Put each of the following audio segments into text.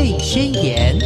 贝宣言》。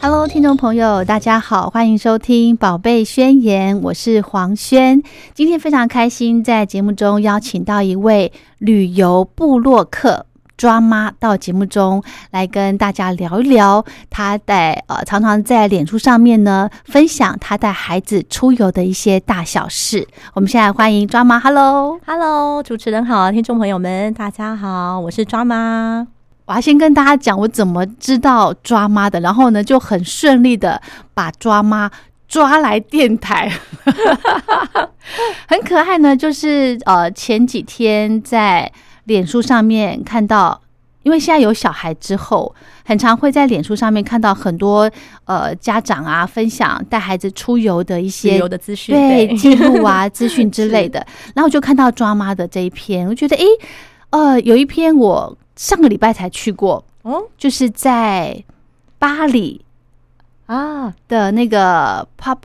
Hello，听众朋友，大家好，欢迎收听《宝贝宣言》，我是黄轩。今天非常开心，在节目中邀请到一位旅游部落客。抓妈到节目中来跟大家聊一聊，她在呃常常在脸书上面呢分享她带孩子出游的一些大小事。我们现在欢迎抓妈，Hello，Hello，主持人好，听众朋友们大家好，我是抓妈。我要先跟大家讲我怎么知道抓妈的，然后呢就很顺利的把抓妈抓来电台，很可爱呢。就是呃前几天在。脸书上面看到，因为现在有小孩之后，很常会在脸书上面看到很多呃家长啊分享带孩子出游的一些旅游的资讯，对记录啊资讯之类的。然后就看到抓妈的这一篇，我觉得哎，呃，有一篇我上个礼拜才去过，哦，就是在巴黎啊的那个 pop。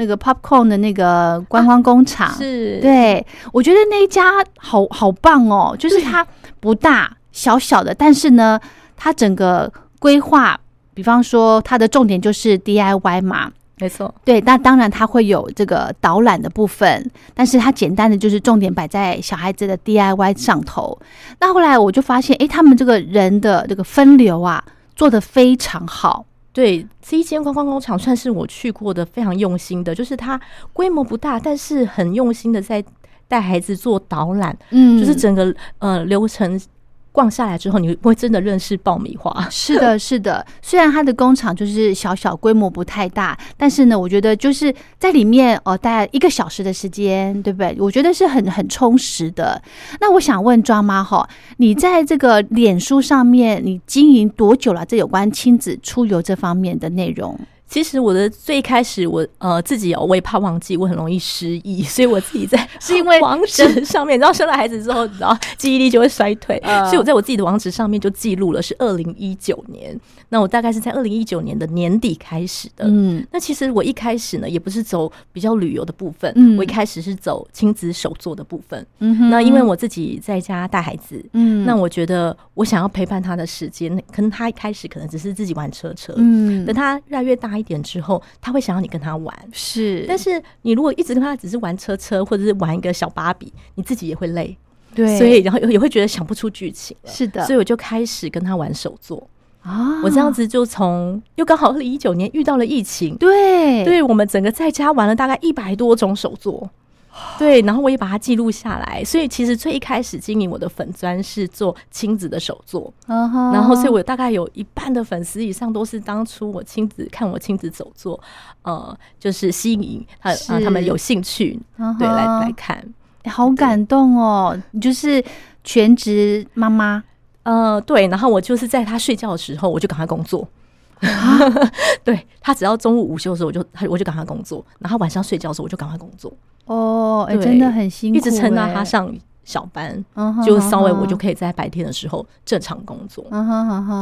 那个 popcorn 的那个观光工厂。是。对，我觉得那一家好好棒哦，就是它不大，小小的，但是呢，它整个规划，比方说它的重点就是 DIY 嘛，没错，对，那当然它会有这个导览的部分，但是它简单的就是重点摆在小孩子的 DIY 上头。那后来我就发现，哎，他们这个人的这个分流啊，做的非常好。对，这一间观光工厂算是我去过的非常用心的，就是它规模不大，但是很用心的在带孩子做导览，嗯，就是整个呃流程。逛下来之后，你会真的认识爆米花。是的，是的。虽然它的工厂就是小小规模不太大，但是呢，我觉得就是在里面哦，大概一个小时的时间，对不对？我觉得是很很充实的。那我想问庄妈哈，你在这个脸书上面，你经营多久了？这有关亲子出游这方面的内容？其实我的最开始，我呃自己哦，我也怕忘记，我很容易失忆，所以我自己在 是因为 网址上面，你知道生了孩子之后，你知道记忆力就会衰退，所以我在我自己的网址上面就记录了是二零一九年。那我大概是在二零一九年的年底开始的。嗯，那其实我一开始呢，也不是走比较旅游的部分，嗯我一开始是走亲子手作的部分。嗯，那因为我自己在家带孩子，嗯，那我觉得我想要陪伴他的时间，可能他一开始可能只是自己玩车车，嗯，等他越来越大。一点之后，他会想要你跟他玩，是。但是你如果一直跟他只是玩车车，或者是玩一个小芭比，你自己也会累，对。所以然后也会觉得想不出剧情，是的。所以我就开始跟他玩手作啊。我这样子就从又刚好二零一九年遇到了疫情，对，对我们整个在家玩了大概一百多种手作。对，然后我也把它记录下来，所以其实最一开始经营我的粉砖是做亲子的手作，然后所以我大概有一半的粉丝以上都是当初我亲子看我亲子手作，呃，就是吸引他啊，他们有兴趣对来来看，好感动哦！你就是全职妈妈，呃，对，然后我就是在他睡觉的时候，我就赶快工作。对他只要中午午休的时候，我就他我就赶快工作，然后晚上睡觉的时候我就赶快工作。哦，哎，真的很辛苦，一直撑到他上小班，就稍微我就可以在白天的时候正常工作。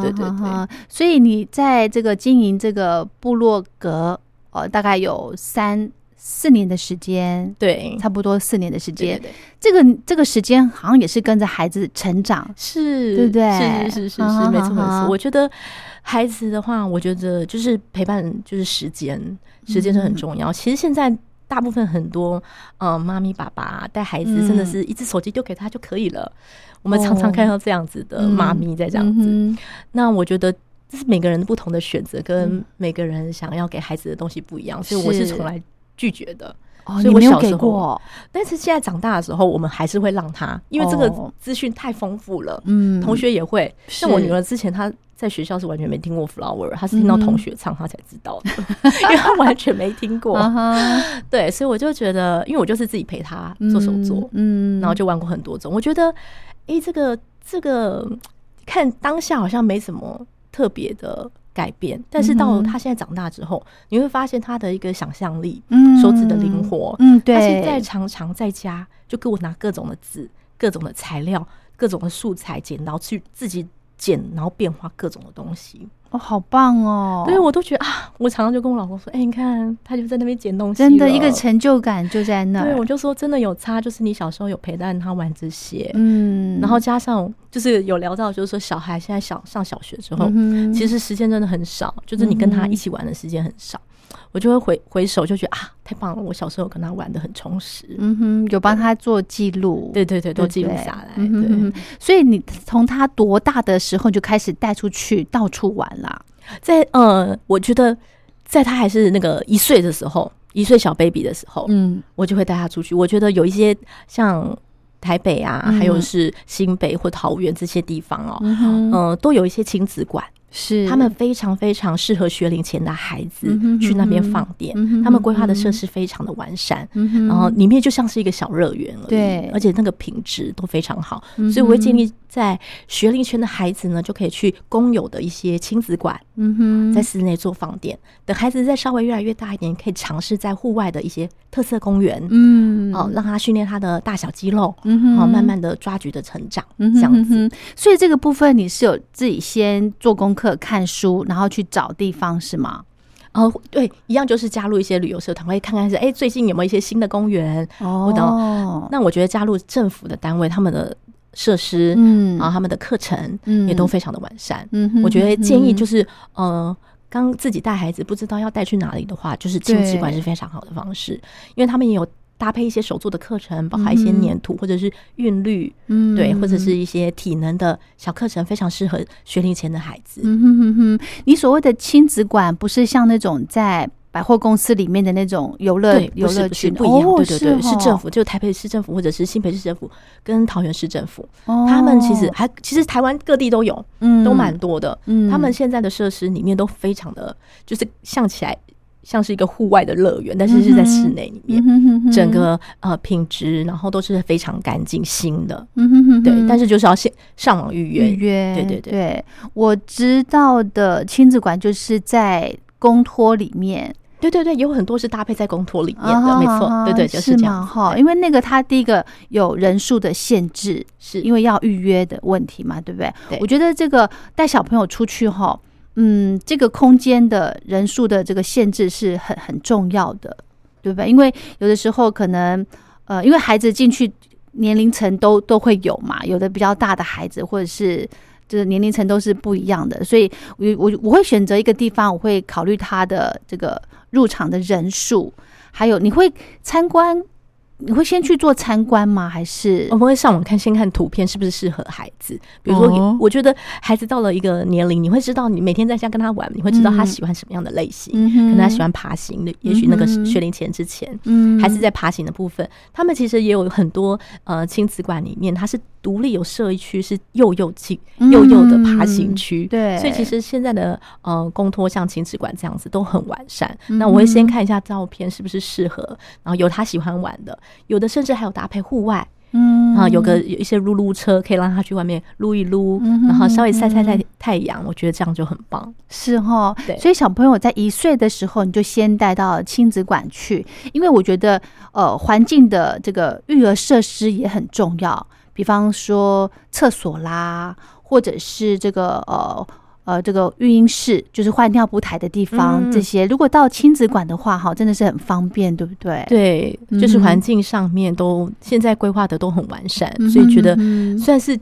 对对对，所以你在这个经营这个部落格，呃，大概有三四年的时间，对，差不多四年的时间。这个这个时间好像也是跟着孩子成长，是对不对？是是是是是，没错没错。我觉得。孩子的话，我觉得就是陪伴，就是时间，时间是很重要。其实现在大部分很多，呃，妈咪爸爸带孩子，真的是一只手机丢给他就可以了。我们常常看到这样子的妈咪在这样子。那我觉得这是每个人不同的选择，跟每个人想要给孩子的东西不一样，所以我是从来拒绝的。所以我小时候，但是现在长大的时候，我们还是会让他，因为这个资讯太丰富了。嗯，同学也会，像我女儿之前，她在学校是完全没听过 flower，她是听到同学唱，她才知道的，因为她完全没听过。对，所以我就觉得，因为我就是自己陪她做手作，嗯，然后就玩过很多种。我觉得，哎，这个这个看当下好像没什么特别的。改变，但是到他现在长大之后，你会发现他的一个想象力，嗯，手指的灵活，嗯，对。他现在常常在家就给我拿各种的纸、各种的材料、各种的素材、剪刀去自己剪，然后变化各种的东西。哦，好棒哦！对，我都觉得啊，我常常就跟我老公说：“哎，你看，他就在那边捡东西，真的一个成就感就在那。”对，我就说真的有差，就是你小时候有陪伴他玩这些，嗯，然后加上就是有聊到，就是说小孩现在小上小学之后，嗯其实时间真的很少，就是你跟他一起玩的时间很少。我就会回回首，就觉得啊，太棒了！我小时候跟他玩的很充实。嗯哼，有帮他做记录，对对对，都记录下来。对，所以你从他多大的时候就开始带出去到处玩啦？在呃，我觉得在他还是那个一岁的时候，一岁小 baby 的时候，嗯，我就会带他出去。我觉得有一些像台北啊，还有是新北或桃园这些地方哦，嗯，都有一些亲子馆。是他们非常非常适合学龄前的孩子去那边放电，他们规划的设施非常的完善，然后里面就像是一个小乐园了。对，而且那个品质都非常好，所以我会建议在学龄前的孩子呢，就可以去公有的一些亲子馆，嗯哼，在室内做放电。等孩子再稍微越来越大一点，可以尝试在户外的一些特色公园，嗯，哦，让他训练他的大小肌肉，嗯哼，慢慢的抓举的成长，这样子。所以这个部分你是有自己先做功。课看书，然后去找地方是吗？哦，对，一样就是加入一些旅游社团，会看看是哎，最近有没有一些新的公园哦。那我觉得加入政府的单位，他们的设施，嗯，然后他们的课程，嗯，也都非常的完善。嗯，我觉得建议就是，呃，刚自己带孩子不知道要带去哪里的话，就是亲子馆是非常好的方式，因为他们也有。搭配一些手作的课程，包含一些粘土或者是韵律，嗯，对，或者是一些体能的小课程，非常适合学龄前的孩子。嗯哼哼哼，你所谓的亲子馆，不是像那种在百货公司里面的那种游乐游乐区不一样，对对对，是政府，就台北市政府或者是新北市政府跟桃园市政府，他们其实还其实台湾各地都有，嗯，都蛮多的。嗯，他们现在的设施里面都非常的，就是像起来。像是一个户外的乐园，但是是在室内里面，整个呃品质，然后都是非常干净新的，对。但是就是要先上网预约，预约，对对对。我知道的亲子馆就是在公托里面，对对对，有很多是搭配在公托里面的，没错，对对，就是这样哈。因为那个它第一个有人数的限制，是因为要预约的问题嘛，对不对？我觉得这个带小朋友出去哈。嗯，这个空间的人数的这个限制是很很重要的，对吧？因为有的时候可能，呃，因为孩子进去年龄层都都会有嘛，有的比较大的孩子，或者是就是年龄层都是不一样的，所以我我我会选择一个地方，我会考虑他的这个入场的人数，还有你会参观。你会先去做参观吗？还是我们会上网看，先看图片是不是适合孩子？比如说，我觉得孩子到了一个年龄，你会知道你每天在家跟他玩，你会知道他喜欢什么样的类型。可能他喜欢爬行的，也许那个学龄前之前，嗯，还是在爬行的部分。他们其实也有很多呃亲子馆里面，他是独立有设一区是幼幼亲幼幼的爬行区。对，所以其实现在的呃公托像亲子馆这样子都很完善。那我会先看一下照片是不是适合，然后有他喜欢玩的。有的甚至还有搭配户外，嗯，啊，有个有一些撸撸车，可以让他去外面撸一撸，然后稍微晒晒太太阳，我觉得这样就很棒。是哈，对，所以小朋友在一岁的时候，你就先带到亲子馆去，因为我觉得，呃，环境的这个育儿设施也很重要，比方说厕所啦，或者是这个呃。呃，这个育婴室就是换尿布台的地方，这些如果到亲子馆的话，哈，真的是很方便，对不对？对，就是环境上面都现在规划的都很完善，所以觉得算是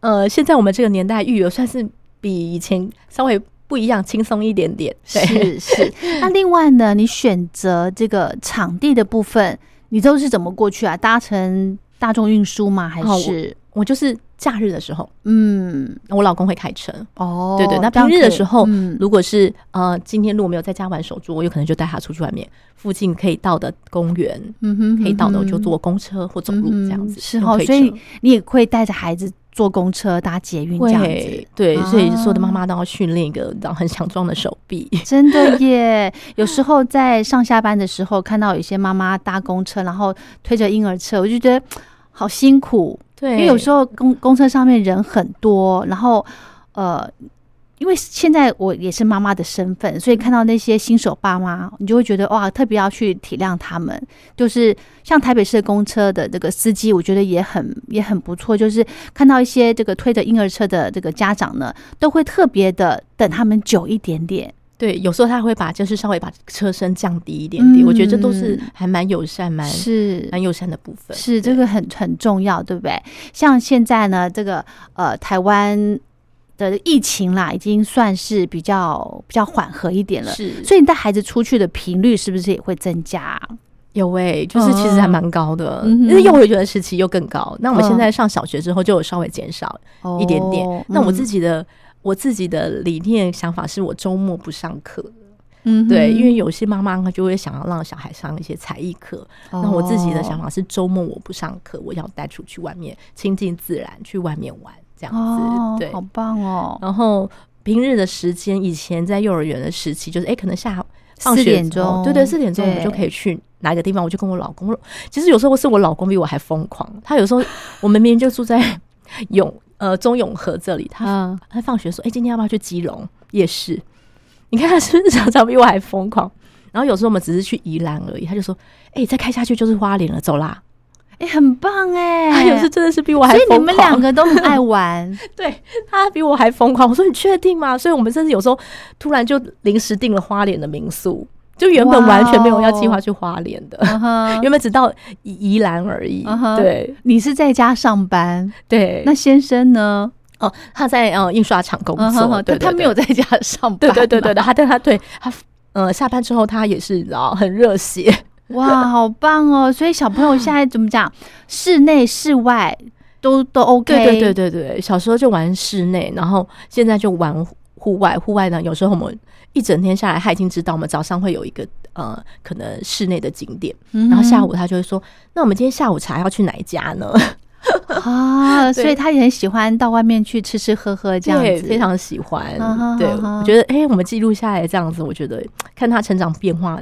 呃，现在我们这个年代育儿算是比以前稍微不一样，轻松一点点。是是。那另外呢，你选择这个场地的部分，你都是怎么过去啊？搭乘大众运输吗？还是我就是。假日的时候，嗯，我老公会开车哦，对对。那平日的时候，如果是呃，今天如果没有在家玩手珠，我有可能就带他出去外面附近可以到的公园，嗯哼，可以到的我就坐公车或走路这样子。是哦，所以你也会带着孩子坐公车搭捷运这样子。对，所以所有的妈妈都要训练一个然后很强壮的手臂。真的耶，有时候在上下班的时候看到有些妈妈搭公车，然后推着婴儿车，我就觉得好辛苦。对，因为有时候公公车上面人很多，然后呃，因为现在我也是妈妈的身份，所以看到那些新手爸妈，你就会觉得哇，特别要去体谅他们。就是像台北市的公车的这个司机，我觉得也很也很不错。就是看到一些这个推着婴儿车的这个家长呢，都会特别的等他们久一点点。对，有时候他会把就是稍微把车身降低一点点，我觉得这都是还蛮友善、蛮是蛮友善的部分。是这个很很重要，对不对？像现在呢，这个呃台湾的疫情啦，已经算是比较比较缓和一点了。是，所以你带孩子出去的频率是不是也会增加？有诶，就是其实还蛮高的，因为幼儿园时期又更高。那我们现在上小学之后就有稍微减少一点点。那我自己的我自己的理念想法是我周末不上课。嗯，对，因为有些妈妈她就会想要让小孩上一些才艺课。那我自己的想法是周末我不上课，我要带出去外面亲近自然，去外面玩这样子。对，好棒哦。然后平日的时间，以前在幼儿园的时期，就是哎，可能下放学点钟，对对，四点钟我们就可以去。哪一个地方，我就跟我老公。其实有时候是我老公比我还疯狂。他有时候我们明明就住在 永呃中永和这里，他他放学说：“哎，今天要不要去基隆夜市？” 你看他是不是常常比我还疯狂？然后有时候我们只是去宜兰而已，他就说：“哎，再开下去就是花莲了，走啦！” 哎，很棒哎！他有时真的是比我还疯狂。所以你们两个都很爱玩。对他比我还疯狂。我说：“你确定吗？”所以我们甚至有时候突然就临时订了花莲的民宿。就原本完全没有要计划去花莲的，原本只到宜兰而已。对，你是在家上班，对。那先生呢？哦，他在呃印刷厂工作，对，他没有在家上班。对对对对的，他但他对他呃下班之后他也是然后很热血。哇，好棒哦！所以小朋友现在怎么讲？室内室外都都 OK。对对对对对，小时候就玩室内，然后现在就玩户外。户外呢，有时候我们。一整天下来，他已经知道我们早上会有一个呃，可能室内的景点，然后下午他就会说：“那我们今天下午茶要去哪一家呢？”啊，所以他也很喜欢到外面去吃吃喝喝，这样子非常喜欢。对，我觉得哎，我们记录下来这样子，我觉得看他成长变化，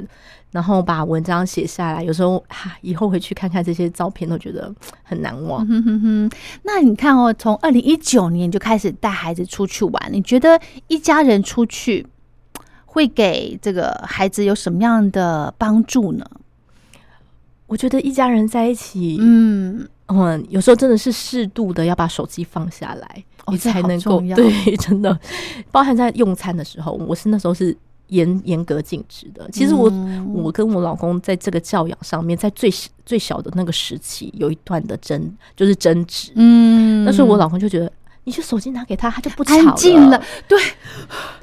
然后把文章写下来，有时候哈，以后回去看看这些照片，都觉得很难忘。那你看哦，从二零一九年就开始带孩子出去玩，你觉得一家人出去？会给这个孩子有什么样的帮助呢？我觉得一家人在一起，嗯嗯，有时候真的是适度的要把手机放下来，你才能够 对，真的包含在用餐的时候，我是那时候是严严格禁止的。其实我我跟我老公在这个教养上面，在最最小的那个时期有一段的争，就是争执。嗯，那时候我老公就觉得。你就手机拿给他，他就不安静了。对，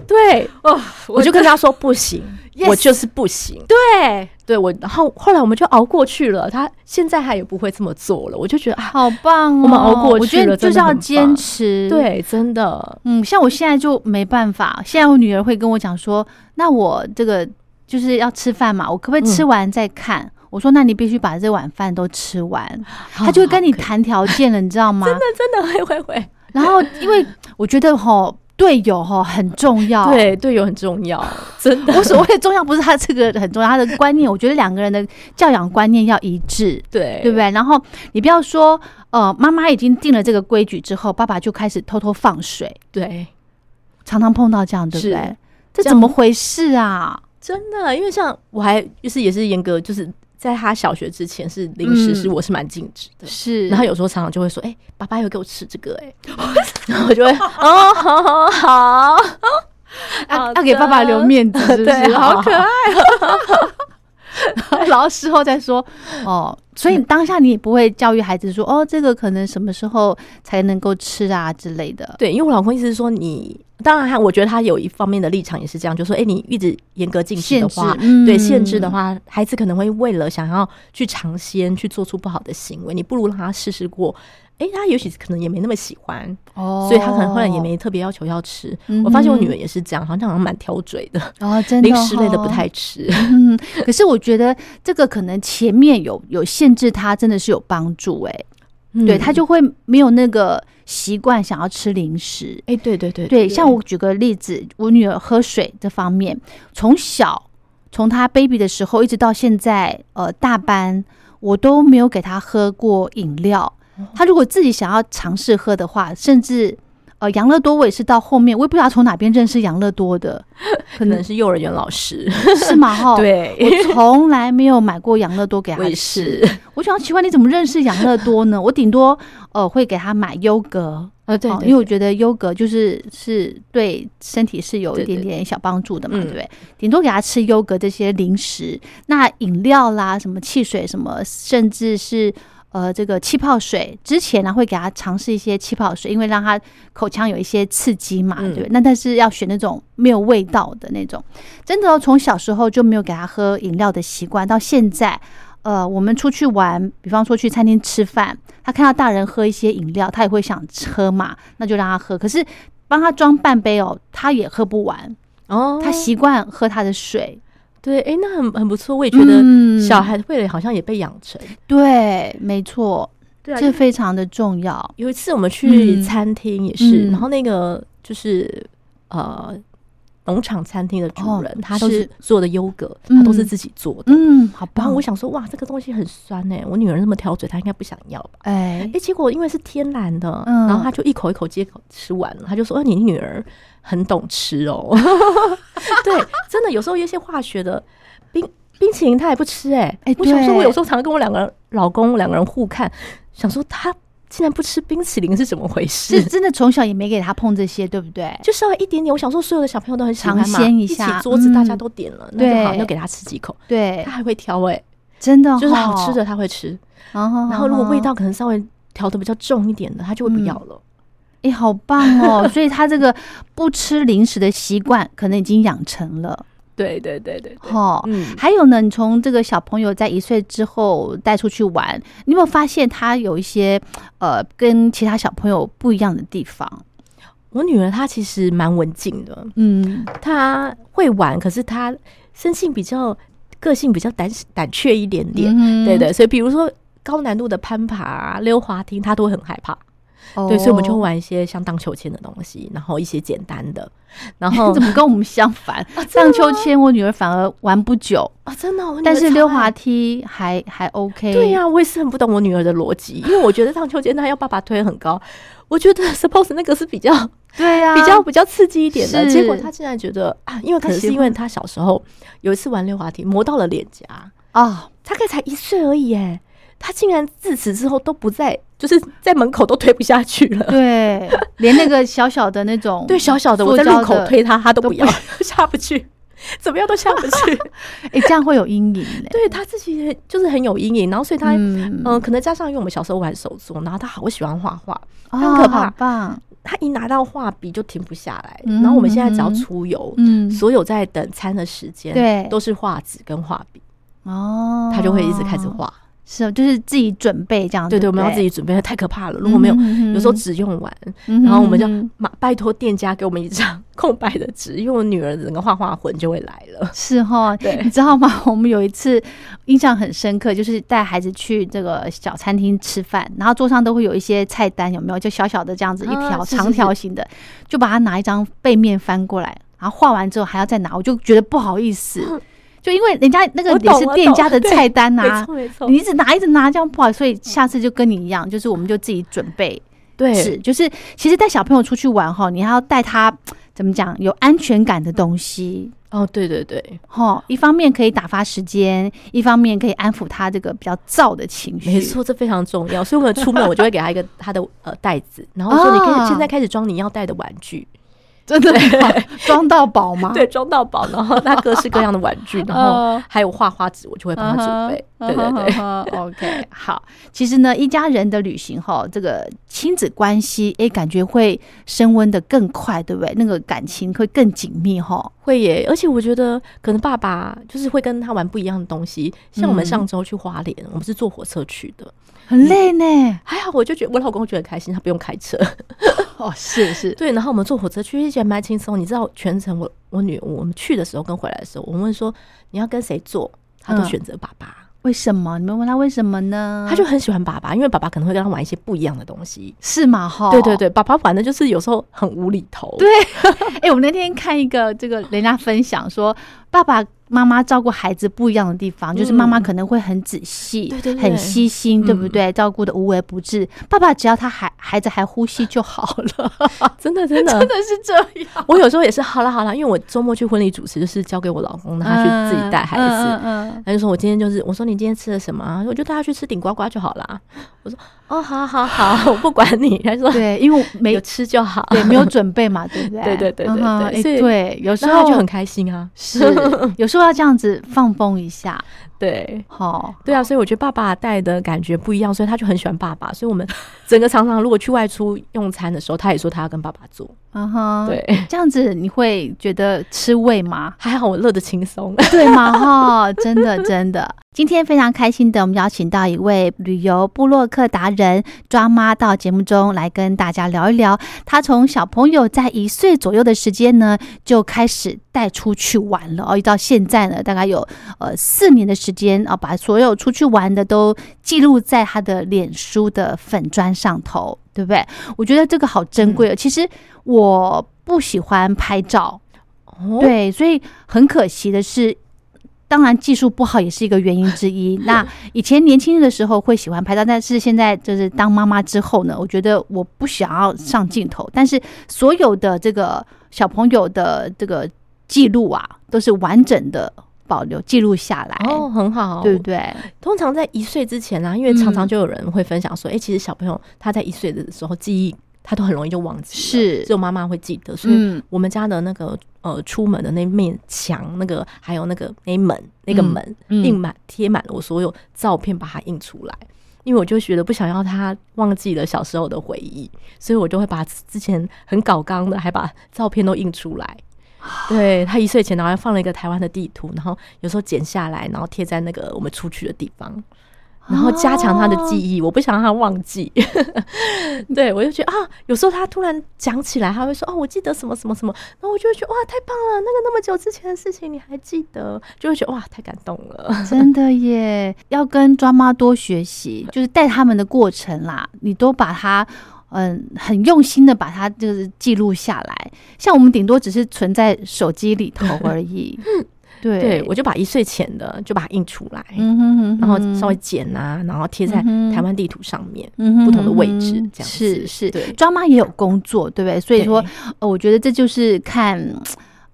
对，哦，我就跟他说不行，我就是不行。对，对我，然后后来我们就熬过去了。他现在他也不会这么做了。我就觉得好棒哦，我们熬过去了，就是要坚持。对，真的，嗯，像我现在就没办法。现在我女儿会跟我讲说：“那我这个就是要吃饭嘛，我可不可以吃完再看？”我说：“那你必须把这碗饭都吃完。”他就会跟你谈条件了，你知道吗？真的，真的会会会。然后，因为我觉得哈队友哈很重要，对队友很重要，真的。我所谓重要不是他这个很重要，他的观念，我觉得两个人的教养观念要一致，对对不对？然后你不要说，呃，妈妈已经定了这个规矩之后，爸爸就开始偷偷放水，对，常常碰到这样，对不对？这怎么回事啊？真的，因为像我还就是也是严格就是。在他小学之前是零食，是我是蛮禁止的。是，然后有时候常常就会说：“哎，爸爸有给我吃这个。”哎，然后我就会哦，好好好，要要给爸爸留面子，对，好可爱。然后事后再说哦，所以当下你也不会教育孩子说：“哦，这个可能什么时候才能够吃啊之类的。”对，因为我老公意思是说你。当然，他我觉得他有一方面的立场也是这样，就说：哎，你一直严格禁止的话，对限制的话，孩子可能会为了想要去尝鲜，去做出不好的行为。你不如让他试试过，哎，他也许可能也没那么喜欢，哦，所以他可能后来也没特别要求要吃。我发现我女儿也是这样，好像好像蛮挑嘴的，哦，真的零食类的不太吃。嗯，可是我觉得这个可能前面有有限制，他真的是有帮助，哎。对他就会没有那个习惯想要吃零食，哎，对对对对，像我举个例子，我女儿喝水这方面，从小从她 baby 的时候一直到现在，呃，大班我都没有给她喝过饮料。她如果自己想要尝试喝的话，甚至呃，养乐多我也是到后面，我也不知道从哪边认识养乐多的，可能是幼儿园老师 是吗？哈，对，我从来没有买过养乐多给他吃。我想奇怪，你怎么认识养乐多呢？我顶多呃会给他买优格，呃对，因为我觉得优格就是是对身体是有一点点小帮助的嘛，对不对？顶多给他吃优格这些零食，那饮料啦，什么汽水什么，甚至是。呃，这个气泡水之前呢，会给他尝试一些气泡水，因为让他口腔有一些刺激嘛，对不对？那但是要选那种没有味道的那种。真的，从小时候就没有给他喝饮料的习惯，到现在，呃，我们出去玩，比方说去餐厅吃饭，他看到大人喝一些饮料，他也会想喝嘛，那就让他喝。可是帮他装半杯哦，他也喝不完哦，他习惯喝他的水。对，哎，那很很不错。我也觉得小孩会好像也被养成。对，没错，对，这非常的重要。有一次我们去餐厅也是，然后那个就是呃农场餐厅的主人，他都是做的优格，他都是自己做的。嗯，好棒。我想说，哇，这个东西很酸呢。我女儿那么挑嘴，她应该不想要吧？哎，哎，结果因为是天然的，然后他就一口一口接口吃完了。他就说：“哦，你女儿。”很懂吃哦，对，真的有时候有些化学的冰冰淇淋他也不吃哎哎，我想说，我有时候常常跟我两个人老公两个人互看，想说他竟然不吃冰淇淋是怎么回事？是真的从小也没给他碰这些，对不对？就稍微一点点。我想说，所有的小朋友都很喜欢嘛一起，桌子大家都点了，那就好，就给他吃几口。对，他还会挑哎，真的就是好吃的他会吃，然后如果味道可能稍微调的比较重一点的，他就会不要了。哎，好棒哦！所以他这个不吃零食的习惯可能已经养成了。对对对对，哈，嗯。还有呢，你从这个小朋友在一岁之后带出去玩，你有没有发现他有一些呃跟其他小朋友不一样的地方？我女儿她其实蛮文静的，嗯，她会玩，可是她生性比较个性比较胆胆怯一点点，对对。所以比如说高难度的攀爬、溜滑梯，她都会很害怕。对，所以我们就玩一些像荡秋千的东西，然后一些简单的。然后 怎么跟我们相反？荡秋千我女儿反而玩不久啊，真的。但是溜滑梯还还 OK。对呀，我也是很不懂我女儿的逻辑，因为我觉得荡秋千她要爸爸推很高，我觉得 suppose 那个是比较对呀，比较比较刺激一点的。结果她竟然觉得啊，因为可能是因为她小时候有一次玩溜滑梯磨到了脸颊啊，大概才一岁而已哎。他竟然自此之后都不在，就是在门口都推不下去了。对，连那个小小的那种，对小小的我在路口推他，他都不要 下不去，怎么样都下不去。哎，这样会有阴影嘞。对他自己就是很有阴影，然后所以他嗯，可能加上因为我们小时候玩手作，然后他好喜欢画画，很可怕。棒，他一拿到画笔就停不下来。然后我们现在只要出游，嗯，所有在等餐的时间，对，都是画纸跟画笔。哦，他就会一直开始画。是，就是自己准备这样子。对对，我们要自己准备，太可怕了。如果没有，有时候纸用完，然后我们就马拜托店家给我们一张 空白的纸，因为我女儿整个画画魂就会来了。是哈，对，你知道吗？我们有一次印象很深刻，就是带孩子去这个小餐厅吃饭，然后桌上都会有一些菜单，有没有？就小小的这样子一条长条形的，就把它拿一张背面翻过来，然后画完之后还要再拿，我就觉得不好意思。就因为人家那个也是店家的菜单呐，没错没错，你一直拿一直拿这样不好，所以下次就跟你一样，就是我们就自己准备。对，是就是其实带小朋友出去玩哈，你还要带他怎么讲有安全感的东西哦。对对对，哈，一方面可以打发时间，一方面可以安抚他这个比较躁的情绪。没错，这非常重要。所以我们出门我就会给他一个他的呃袋子，然后说你可以现在开始装你要带的玩具。真的装到宝吗？对，装到宝，然后他各式各样的玩具，然后还有画画纸，我就会帮他准备。对对对，OK，好。其实呢，一家人的旅行哈，这个亲子关系哎，感觉会升温的更快，对不对？那个感情会更紧密哈。会耶，而且我觉得可能爸爸就是会跟他玩不一样的东西。像我们上周去花莲，我们是坐火车去的，很累呢。还好，我就觉得我老公觉得开心，他不用开车。哦，是是，对。然后我们坐火车去，觉得蛮轻松。你知道，全程我我女我们去的时候跟回来的时候，我们问说你要跟谁坐，他都选择爸爸。为什么？你们问他为什么呢？他就很喜欢爸爸，因为爸爸可能会跟他玩一些不一样的东西，是吗？哈，对对对，爸爸玩的就是有时候很无厘头。对，哎，我那天看一个这个人家分享说，爸爸妈妈照顾孩子不一样的地方，就是妈妈可能会很仔细、对对对很细心，对不对？照顾的无微不至。爸爸只要他还孩子还呼吸就好了，真的真的真的是这样。我有时候也是好了好了，因为我周末去婚礼主持，就是交给我老公，让他去自己带孩子。嗯嗯，他就说我今天就是我说你今天吃了什么？我就带他去吃顶呱呱就好了。我说哦，好好好，我不管你。他说对，因为没有吃就好，对，没有准备嘛，对不对？对对对对对，对，有时候就很开心啊，是有时候要这样子放风一下。对，好，对啊，所以我觉得爸爸带的感觉不一样，所以他就很喜欢爸爸。所以我们整个常常如果去外出用餐的时候，他也说他要跟爸爸做。啊哈，对，这样子你会觉得吃味吗？还好我乐得轻松，对吗？哈，真的真的。今天非常开心的，我们邀请到一位旅游布洛克达人抓妈到节目中来跟大家聊一聊。他从小朋友在一岁左右的时间呢，就开始带出去玩了哦，一到现在呢，大概有呃四年的时间啊，把所有出去玩的都记录在他的脸书的粉砖上头。对不对？我觉得这个好珍贵哦。其实我不喜欢拍照，对，所以很可惜的是，当然技术不好也是一个原因之一。那以前年轻的时候会喜欢拍照，但是现在就是当妈妈之后呢，我觉得我不想要上镜头。但是所有的这个小朋友的这个记录啊，都是完整的。保留记录下来哦，很好，对不对？通常在一岁之前啊，因为常常就有人会分享说，哎，其实小朋友他在一岁的时候记忆他都很容易就忘记，是只有妈妈会记得。所以我们家的那个呃出门的那面墙，那个还有那个那门那个门印满贴满了我所有照片，把它印出来，因为我就觉得不想要他忘记了小时候的回忆，所以我就会把之前很搞刚的，还把照片都印出来。对他一岁前，然后放了一个台湾的地图，然后有时候剪下来，然后贴在那个我们出去的地方，然后加强他的记忆。我不想让他忘记。对我就觉得啊，有时候他突然讲起来，他会说：“哦，我记得什么什么什么。”然后我就会觉得哇，太棒了！那个那么久之前的事情你还记得，就会觉得哇，太感动了。真的耶，要跟抓妈多学习，就是带他们的过程啦，你都把它。嗯，很用心的把它就是记录下来，像我们顶多只是存在手机里头而已。对，我就把一岁前的就把它印出来，然后稍微剪啊，然后贴在台湾地图上面，不同的位置，这样是是。对，庄妈也有工作，对不对？所以说，呃，我觉得这就是看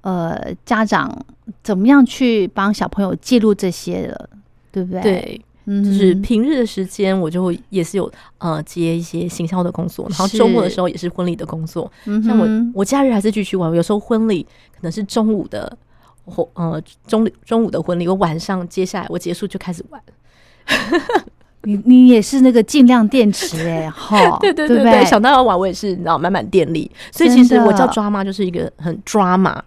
呃家长怎么样去帮小朋友记录这些了，对不对？对。就是平日的时间，我就会也是有呃接一些行销的工作，然后周末的时候也是婚礼的工作。像我，我假日还是继续玩。有时候婚礼可能是中午的或呃中中午的婚礼，我晚上接下来我结束就开始玩。你你也是那个尽量电池哎，哈，对对对对，想到要玩我也是，你知道满满电力。所以其实我叫抓妈就是一个很抓马。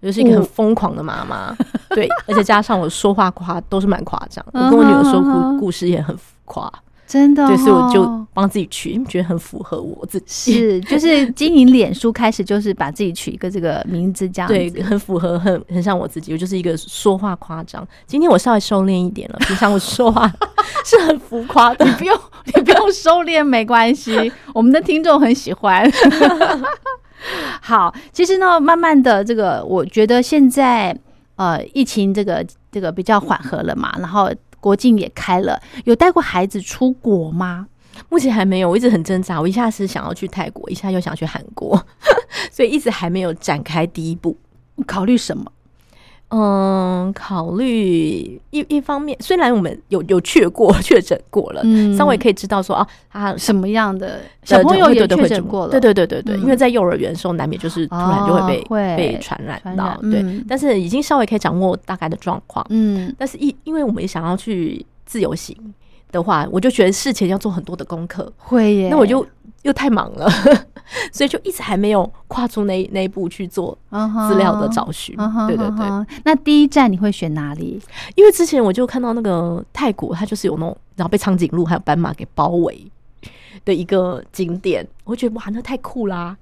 我就是一个很疯狂的妈妈，对，而且加上我说话夸都是蛮夸张，我跟我女儿说故故事也很浮夸，真的，对，所以我就帮自己取，因为觉得很符合我自己。是，就是经营脸书开始就是把自己取一个这个名字，这样对，很符合，很很像我自己。我就是一个说话夸张，今天我稍微收敛一点了，平常我说话 是很浮夸的，你不用你不用收敛，没关系，我们的听众很喜欢。好，其实呢，慢慢的，这个我觉得现在呃，疫情这个这个比较缓和了嘛，然后国境也开了，有带过孩子出国吗？目前还没有，我一直很挣扎，我一下是想要去泰国，一下又想去韩国，所以一直还没有展开第一步，考虑什么？嗯，考虑一一方面，虽然我们有有确过确诊过了，嗯，稍微可以知道说啊，他什么样的小朋友也确诊过了，对对对对对，因为在幼儿园的时候难免就是突然就会被被传染到，对，但是已经稍微可以掌握大概的状况，嗯，但是一因为我们也想要去自由行的话，我就觉得事前要做很多的功课，会耶，那我就。又太忙了，所以就一直还没有跨出那那一步去做资料的找寻。对对对，那第一站你会选哪里？因为之前我就看到那个泰国，它就是有那种然后被长颈鹿还有斑马给包围的一个景点，我觉得哇，那太酷啦，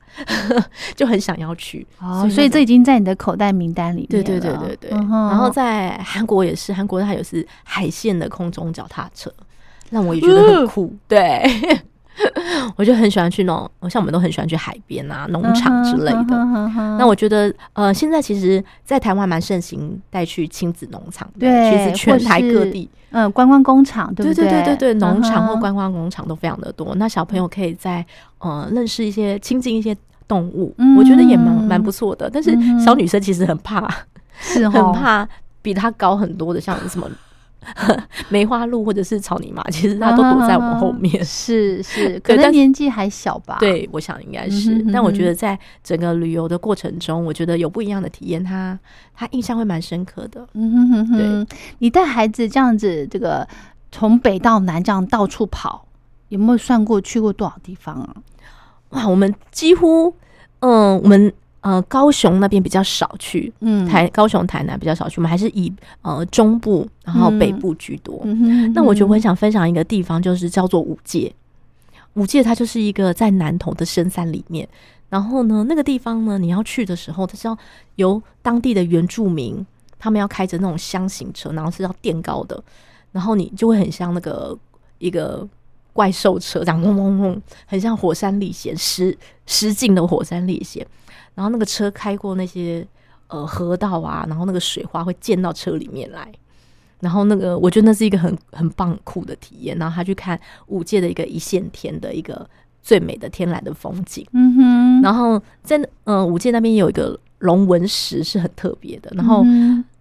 就很想要去。哦，所以这已经在你的口袋名单里面。对对对对对。然后在韩国也是，韩国它有是海线的空中脚踏车，让我也觉得很酷。对。我就很喜欢去那种，像我们都很喜欢去海边啊、农场之类的。那我觉得，呃，现在其实，在台湾蛮盛行带去亲子农场，对，其实全台各地，嗯，观光工厂，对对对对对对，农场或观光工厂都非常的多。那小朋友可以在呃认识一些、亲近一些动物，我觉得也蛮蛮不错的。但是小女生其实很怕，是很怕比她高很多的，像什么。梅花鹿或者是草泥马，其实它都躲在我们后面。是是，可能年纪还小吧。对，我想应该是。但我觉得在整个旅游的过程中，我觉得有不一样的体验，他他印象会蛮深刻的。嗯哼哼哼。对，你带孩子这样子，这个从北到南这样到处跑，有没有算过去过多少地方啊？哇，我们几乎，嗯，我们。呃，高雄那边比较少去，嗯，台高雄、台南比较少去，我们还是以呃中部，然后北部居多。那我觉得我很想分享一个地方，就是叫做五界。五界它就是一个在南投的深山里面，然后呢，那个地方呢，你要去的时候，它是要由当地的原住民，他们要开着那种箱型车，然后是要垫高的，然后你就会很像那个一个怪兽车，这样嗡嗡嗡，很像火山历险，实实境的火山历险。然后那个车开过那些呃河道啊，然后那个水花会溅到车里面来，然后那个我觉得那是一个很很棒酷的体验。然后他去看五界的一个一线天的一个最美的天然的风景。嗯哼。然后在呃五界那边有一个龙纹石是很特别的。然后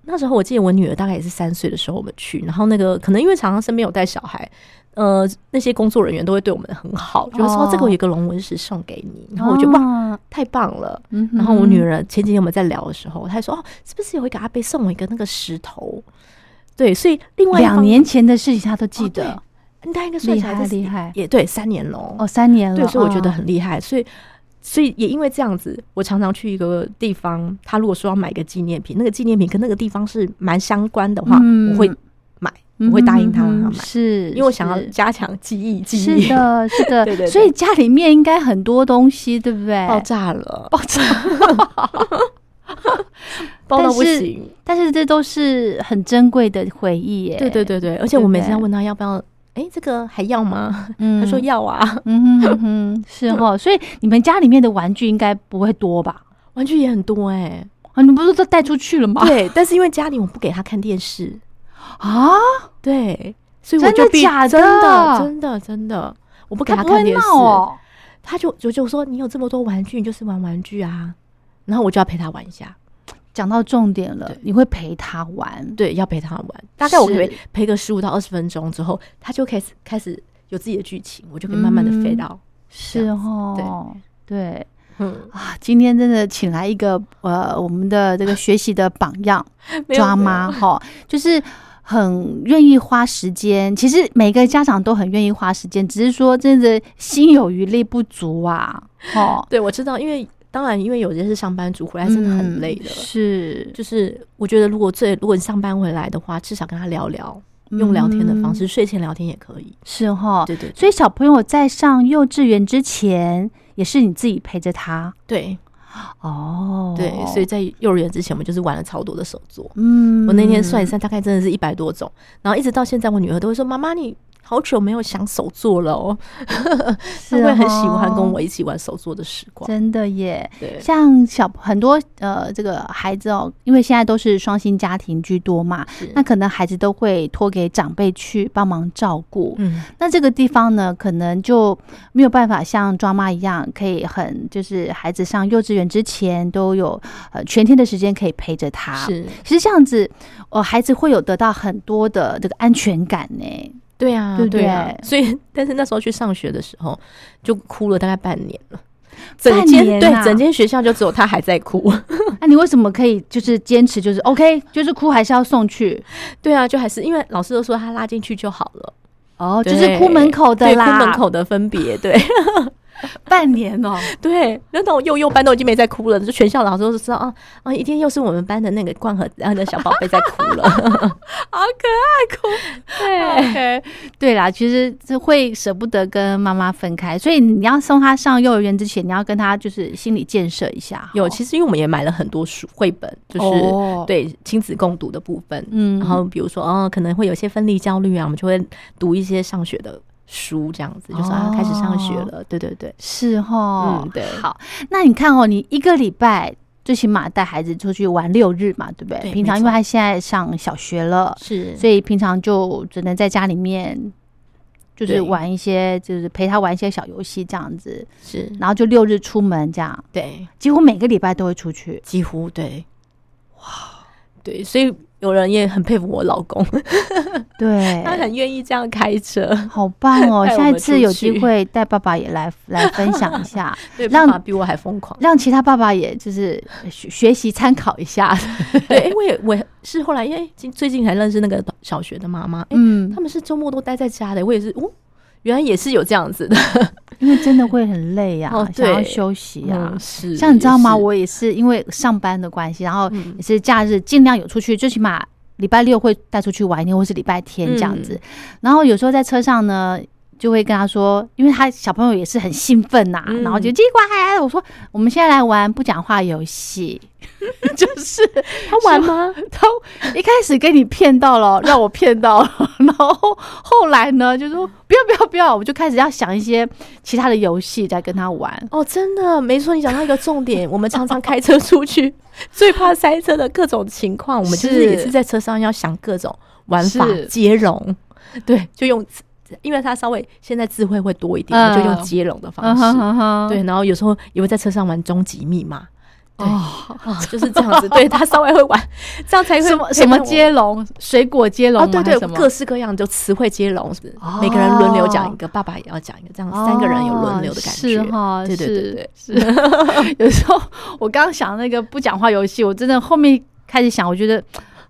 那时候我记得我女儿大概也是三岁的时候我们去，然后那个可能因为常常身边有带小孩。呃，那些工作人员都会对我们很好，就是说这个有一个龙纹石送给你，然后我就哇，太棒了。然后我女儿前几天我们在聊的时候，她说哦，是不是有一个阿贝送我一个那个石头？对，所以另外两年前的事情她都记得，她应该算起来厉害，也对，三年了哦，三年了，对，所以我觉得很厉害。所以，所以也因为这样子，我常常去一个地方，他如果说要买个纪念品，那个纪念品跟那个地方是蛮相关的话，我会。我会答应他让他买，是因为我想要加强记忆。记忆是的，是的，对对。所以家里面应该很多东西，对不对？爆炸了，爆炸，爆到不行。但是这都是很珍贵的回忆耶。对对对对，而且我每次要问他要不要，哎，这个还要吗？他说要啊。嗯哼哼，是哦。所以你们家里面的玩具应该不会多吧？玩具也很多哎。啊，你不是都带出去了吗？对，但是因为家里我不给他看电视。啊，对，所以我就假的，真的，真的，真的，我不给他看电视，他就就就说你有这么多玩具，你就是玩玩具啊，然后我就要陪他玩一下。讲到重点了，你会陪他玩，对，要陪他玩，大概我可以陪个十五到二十分钟之后，他就开始开始有自己的剧情，我就可以慢慢的飞到，是哦，对。对，嗯。啊，今天真的请来一个呃，我们的这个学习的榜样 抓妈哈，就是。很愿意花时间，其实每个家长都很愿意花时间，只是说真的心有余力不足啊。哦，对，我知道，因为当然，因为有些是上班族回来真的很累的，是，就是我觉得如果最如果你上班回来的话，至少跟他聊聊，用聊天的方式，睡前聊天也可以，是哈，对对。所以小朋友在上幼稚园之前，也是你自己陪着他，对。哦，对，所以在幼儿园之前，我们就是玩了超多的手作。嗯，我那天算一算，大概真的是一百多种。然后一直到现在，我女儿都会说：“妈妈，你。”好久没有想手作了哦，他会很喜欢跟我一起玩手作的时光。真的耶，对，像小很多呃，这个孩子哦，因为现在都是双薪家庭居多嘛，那可能孩子都会托给长辈去帮忙照顾。嗯，那这个地方呢，可能就没有办法像庄妈一样，可以很就是孩子上幼稚园之前都有呃全天的时间可以陪着他。是，其实这样子，呃，孩子会有得到很多的这个安全感呢。对啊，对啊，所以但是那时候去上学的时候，就哭了大概半年了。整间对整间学校就只有他还在哭。那 你为什么可以就是坚持就是 OK，就是哭还是要送去？对啊，就还是因为老师都说他拉进去就好了。哦，就是哭门口的啦，哭门口的分别对。半年哦，对，那种幼幼班都已经没在哭了，就全校老师都知道啊啊，一定又是我们班的那个冠和然后的小宝贝在哭了，好可爱，哭。对，对啦，其实是会舍不得跟妈妈分开，所以你要送他上幼儿园之前，你要跟他就是心理建设一下。有，其实因为我们也买了很多书绘本，就是对亲子共读的部分，嗯，然后比如说哦，可能会有些分离焦虑啊，我们就会读一些上学的。书这样子，就说啊开始上学了，对对对，是哈，嗯对。好，那你看哦，你一个礼拜最起码带孩子出去玩六日嘛，对不对？对平常因为他现在上小学了，是。所以平常就只能在家里面，就是玩一些，就是陪他玩一些小游戏这样子，是，然后就六日出门这样，对，几乎每个礼拜都会出去。几乎对，哇，对，所以有人也很佩服我老公，对，他很愿意这样开车，好棒哦！下一次有机会带爸爸也来来分享一下，对，让爸爸比我还疯狂。让其他爸爸也就是学学习参考一下。对，哎，我也我也是后来，因为今最近才认识那个小学的妈妈，哎，嗯他，们是周末都待在家的，我也是，哦，原来也是有这样子的因为真的会很累呀、哦想要休息呀、嗯是像你知道吗？我也是因为上班的关系，然后嗯也是假日尽量有出去，最起码礼拜六会带出去玩一天，或是礼拜天这样子。然后有时候在车上呢，就会跟他说，因为他小朋友也是很兴奋呐、嗯。然后就叽呱嗨，我说我们现在来玩不讲话游戏，就是他玩吗？他一开始给你骗到了，让我骗到了，然后后来呢，就说不要不要不要，我就开始要想一些其他的游戏再跟他玩。哦，真的没错，你讲到一个重点，我们常常开车出去，最怕塞车的各种情况，我们就是是。也是在车上要想各种玩法接龙，对，就用，因为他稍微现在智慧会多一点，嗯。就用接龙的方嗯式，对，然后有时候也会在车上玩终极密码。对。哦，啊，就是这样子，对他稍微会玩，这样才会什么什么接龙，水果接龙啊，对对各式各样就词汇接龙，每个人轮流讲一个，爸爸也要讲一个，这样三个人有轮流的感觉。是哈，对对对对，是。是。有时候我刚刚想那个不讲话游戏，我真的后面开始想，我觉得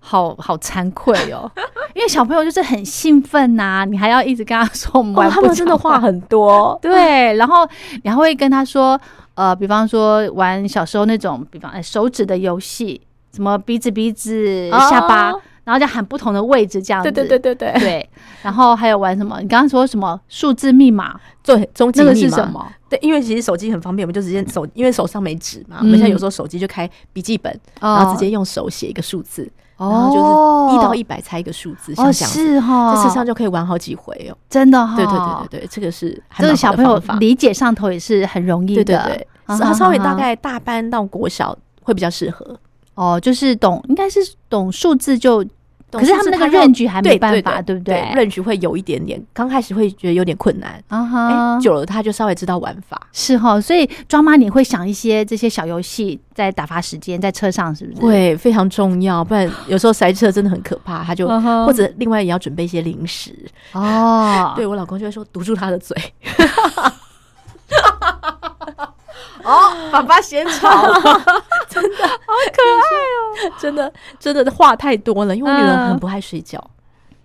好好惭愧哦，因为小朋友就是很兴奋呐、你还要一直跟他说我们玩哇，他不们真的讲话话很多，对，然后你还会跟他说，呃，比方说玩小时候那种，比方呃手指的游戏，什么鼻子鼻子下巴，哦然后就喊不同的位置这样子。对对对对对，对，然后还有玩什么？你刚刚说什么数字密码？对，终极那个密码是什么？对，因为其实手机很方便，我们就直接手，因为手上没纸嘛，我嗯们现在有时候手机就开笔记本，然后直接用手写一个数字，然后就是一到一百猜一个数字，像哦，这样子，是哈，在车上就可以玩好几回哦。真的哈，对对对对对，这个是这个小朋友理解上头也是很容易的对对的。对，稍微大概大班到国小会比较适合。哦，就是懂，应该是懂数字就，可是他们那个认举还没办法，对对不对？认举会有一点点，刚开始会觉得有点困难，啊哎、哈，久了他就稍微知道玩法。是哈，所以抓妈你会想一些这些小游戏在打发时间，在车上是不是？会非常重要，不然有时候塞车真的很可怕。他就、或者另外也要准备一些零食。哦，对我老公就会说堵住他的嘴，哦，爸爸嫌吵，真的。好可爱哦。真的真的话太多了，因为我女儿嗯很不爱睡觉，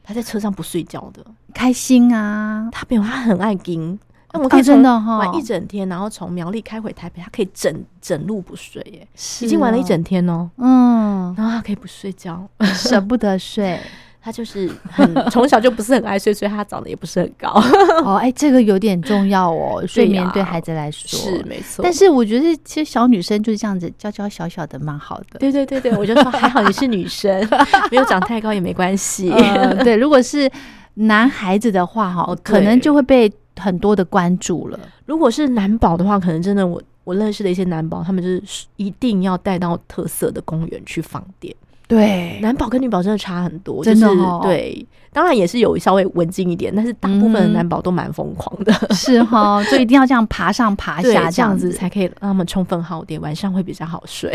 她在车上不睡觉的，开心啊！她没有，她很爱盯。那我哦可以从真的哈。玩一整天，然后从苗栗开回台北，她可以整整路不睡，耶，已经玩了一哦，整天哦，嗯，然后她可以不睡觉。舍不得睡。她就是很 从小就不是很爱睡，所以他长得也不是很高。哦，哎，这个有点重要哦，睡眠对孩子来说是。没错，但是我觉得，其实小女生就是这样子，娇娇小小的，蛮好的。对对对对，我就说还好你是女生，没有长太高也没关系。呃对，如果是男孩子的话，哈哦，可能就会被很多的关注了。如果是男宝的话，可能真的我我认识的一些男宝，他们就是一定要带到特色的公园去放电。对男宝跟女宝真的差很多，真的就是哦对，当然也是有稍微文静一点，但是大部分的男宝都蛮疯狂的。是哈，就一定要这样爬上爬，下，这样子子才可以让他们充分耗电，晚上会比较好睡。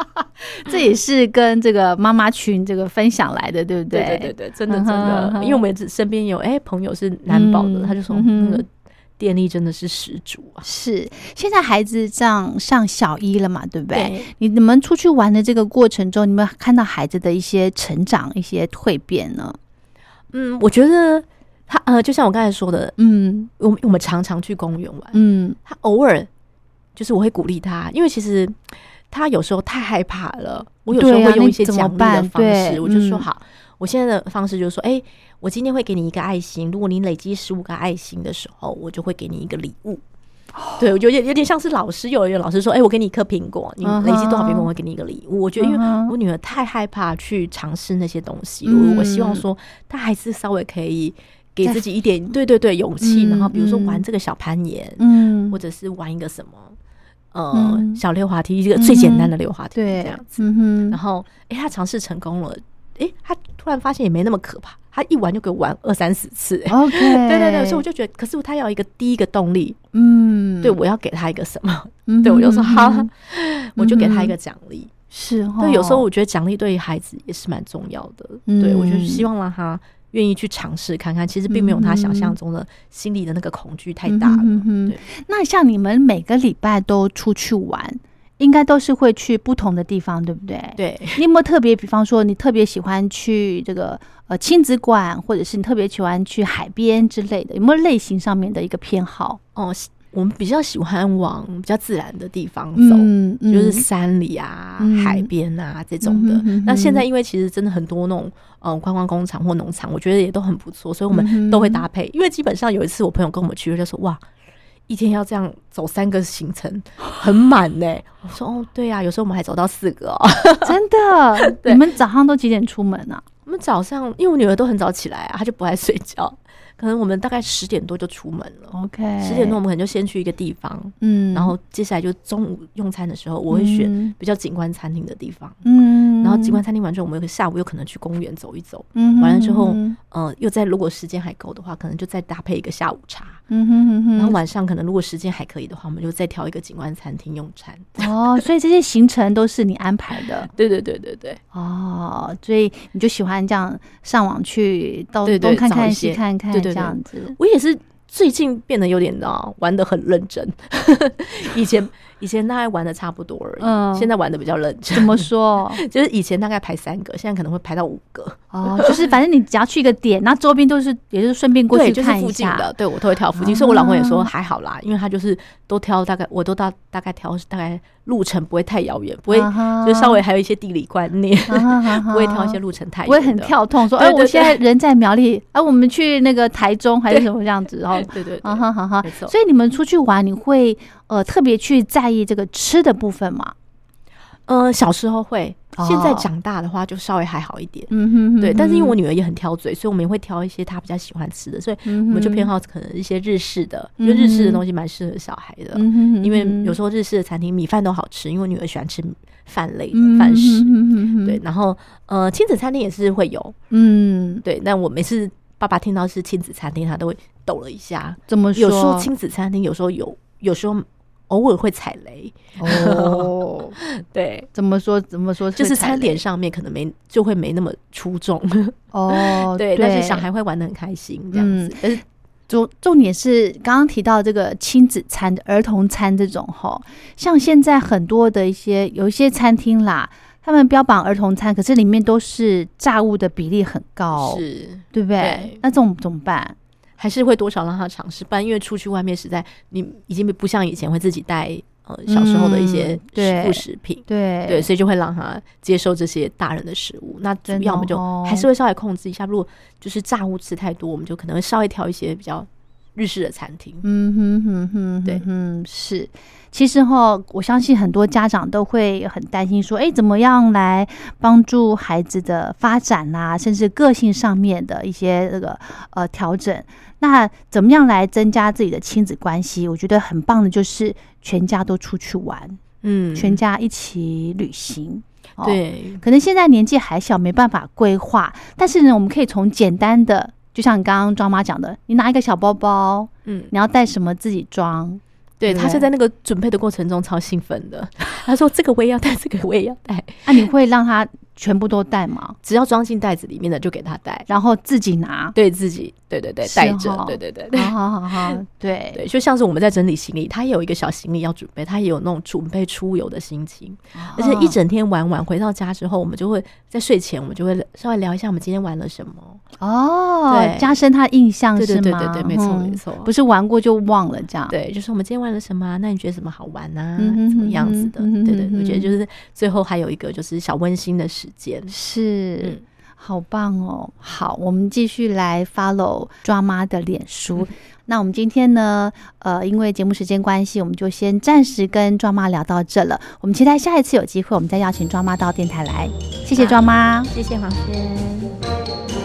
这也是跟这个妈妈群这个分享来的，对不对？对对对，真的嗯真的哼，嗯哼因为我们身边有哎、朋友是男宝的，嗯他就说那个电力真的是十足啊。是，现在孩子上上小一了嘛，对不对？对，你你们出去玩的这个过程中，你们看到孩子的一些成长、一些蜕变呢？嗯，我觉得他呃，就像我刚才说的，嗯。我们我们常常去公园玩，嗯，他偶尔就是我会鼓励他，因为其实他有时候太害怕了，我有时候会用一些那怎么奖励的方式，对。我就说嗯。好，我现在的方式就是说，哎、我今天会给你一个爱心，如果你累积十五个爱心的时候，我就会给你一个礼物。对，我觉得有有点像是老师，幼儿园老师说：“哎、我给你一颗苹果，你累积多少苹果，我会给你一个礼物。我觉得，因为我女儿太害怕去尝试那些东西了，嗯。我希望说她还是稍微可以给自己一点对。对对勇气，然后比如说玩这个小攀岩，嗯，或者是玩一个什么呃小溜滑梯，一个最简单的溜滑梯，这样子，然后哎，他尝试成功了，哎，他突然发现也没那么可怕，他一玩就给我玩二三十次，OK，对对对，所以我就觉得，可是他要一个第一个动力，嗯，对我要给他一个什么，对我就说好，我就给他一个奖励。是，对，有时候我觉得奖励对于孩子也是蛮重要的。对我就希望让他愿意去尝试看看，其实并没有他想象中的心里的那个恐惧太大了。对，那像你们每个礼拜都出去玩，应该都是会去不同的地方，对不对？对，你有没有特别，比方说你特别喜欢去这个呃亲子馆，或者是你特别喜欢去海边之类的，有没有类型上面的一个偏好？哦。我们比较喜欢往比较自然的地方走，就是山里啊、海边啊这种的。那现在因为其实真的很多那种嗯观光工厂或农场，我觉得也都很不错，所以我们都会搭配。因为基本上有一次我朋友跟我们去，就说哇，一天要这样走三个行程，很满呢。我说哦，对啊，有时候我们还走到四个哦，真的。你们早上都几点出门啊？我们早上因为我女儿都很早起来啊，她就不爱睡觉。可能我们大概十点多就出门了。OK，十点多我们可能就先去一个地方，嗯，然后接下来就中午用餐的时候，我会选比较景观餐厅的地方，嗯，然后景观餐厅完之后，我们下午又可能去公园走一走，嗯，完了之后，呃，又在如果时间还够的话，可能就再搭配一个下午茶，嗯哼哼哼，然后晚上可能如果时间还可以的话，我们就再挑一个景观餐厅用餐。哦，所以这些行程都是你安排的？对对对对对。哦，所以你就喜欢这样上网去东东看看西看看。这样子，我也是最近变得有点啊，玩的很认真。以前以前大概玩的差不多而已，现在玩的比较认真。怎么说？就是以前大概排三个，现在可能会排到五个。哦，就是反正你只要去一个点，那周边都是，也就是顺便过去看一下的。对我都会挑附近，所以我老公也说还好啦，因为他就是都挑大概，我都大大概挑大概。路程不会太遥远，不会就稍微还有一些地理观念，不会挑一些路程太，不会很跳痛。说哎，我现在人在苗栗，哎，我们去那个台中还是什么这样子？然后对对，好好好，所以你们出去玩，你会呃特别去在意这个吃的部分吗？呃，小时候会，现在长大的话就稍微还好一点。嗯哼，对。但是因为我女儿也很挑嘴，所以我们也会挑一些她比较喜欢吃的，所以我们就偏好可能一些日式的，因为日式的东西蛮适合小孩的。嗯因为有时候日式的餐厅米饭都好吃，因为女儿喜欢吃饭类的饭食。嗯对，然后呃，亲子餐厅也是会有。嗯，对。但我每次爸爸听到是亲子餐厅，他都会抖了一下。怎么说？有时候亲子餐厅有时候有，有时候。偶尔会踩雷哦，对，怎么说？怎么说？就是餐点上面可能没就会没那么出众哦，对，但是小孩会玩的很开心这样子。但是重重点是刚刚提到这个亲子餐、儿童餐这种哈，像现在很多的一些有一些餐厅啦，他们标榜儿童餐，可是里面都是炸物的比例很高，是对不对？那这种怎么办？还是会多少让他尝试，不然因为出去外面实在你已经不像以前会自己带呃小时候的一些副食品，对。对，所以就会让他接受这些大人的食物。那要么就还是会稍微控制一下，如果就是炸物吃太多，我们就可能会稍微挑一些比较日式的餐厅。嗯哼哼哼，对，嗯是。其实哈，我相信很多家长都会很担心，说，哎，怎么样来帮助孩子的发展啊，甚至个性上面的一些这个呃调整？那怎么样来增加自己的亲子关系？我觉得很棒的就是全家都出去玩，嗯，全家一起旅行。对，可能现在年纪还小，没办法规划，但是呢，我们可以从简单的，就像你刚刚庄妈讲的，你拿一个小包包，嗯，你要带什么自己装。对他是在那个准备的过程中超兴奋的，他说：“这个我也要带，这个我也要带。”那你会让他？全部都带吗？只要装进袋子里面的就给他带，然后自己拿，对自己，对对对，带着，对对对，好好好，对。对，就像是我们在整理行李，他也有一个小行李要准备，他也有那种准备出游的心情，而且一整天玩完回到家之后，我们就会在睡前，我们就会稍微聊一下我们今天玩了什么。哦，对，加深他印象是吗？对对对，没错没错，不是玩过就忘了这样，对，就是我们今天玩了什么？那你觉得什么好玩呢？怎么样子的？对对，我觉得就是最后还有一个就是小温馨的时间是。是，好棒哦！好，我们继续来 follow 抓妈的脸书。那我们今天呢，呃，因为节目时间关系，我们就先暂时跟抓妈聊到这了。我们期待下一次有机会，我们再邀请抓妈到电台来。谢谢抓妈，谢谢黄轩。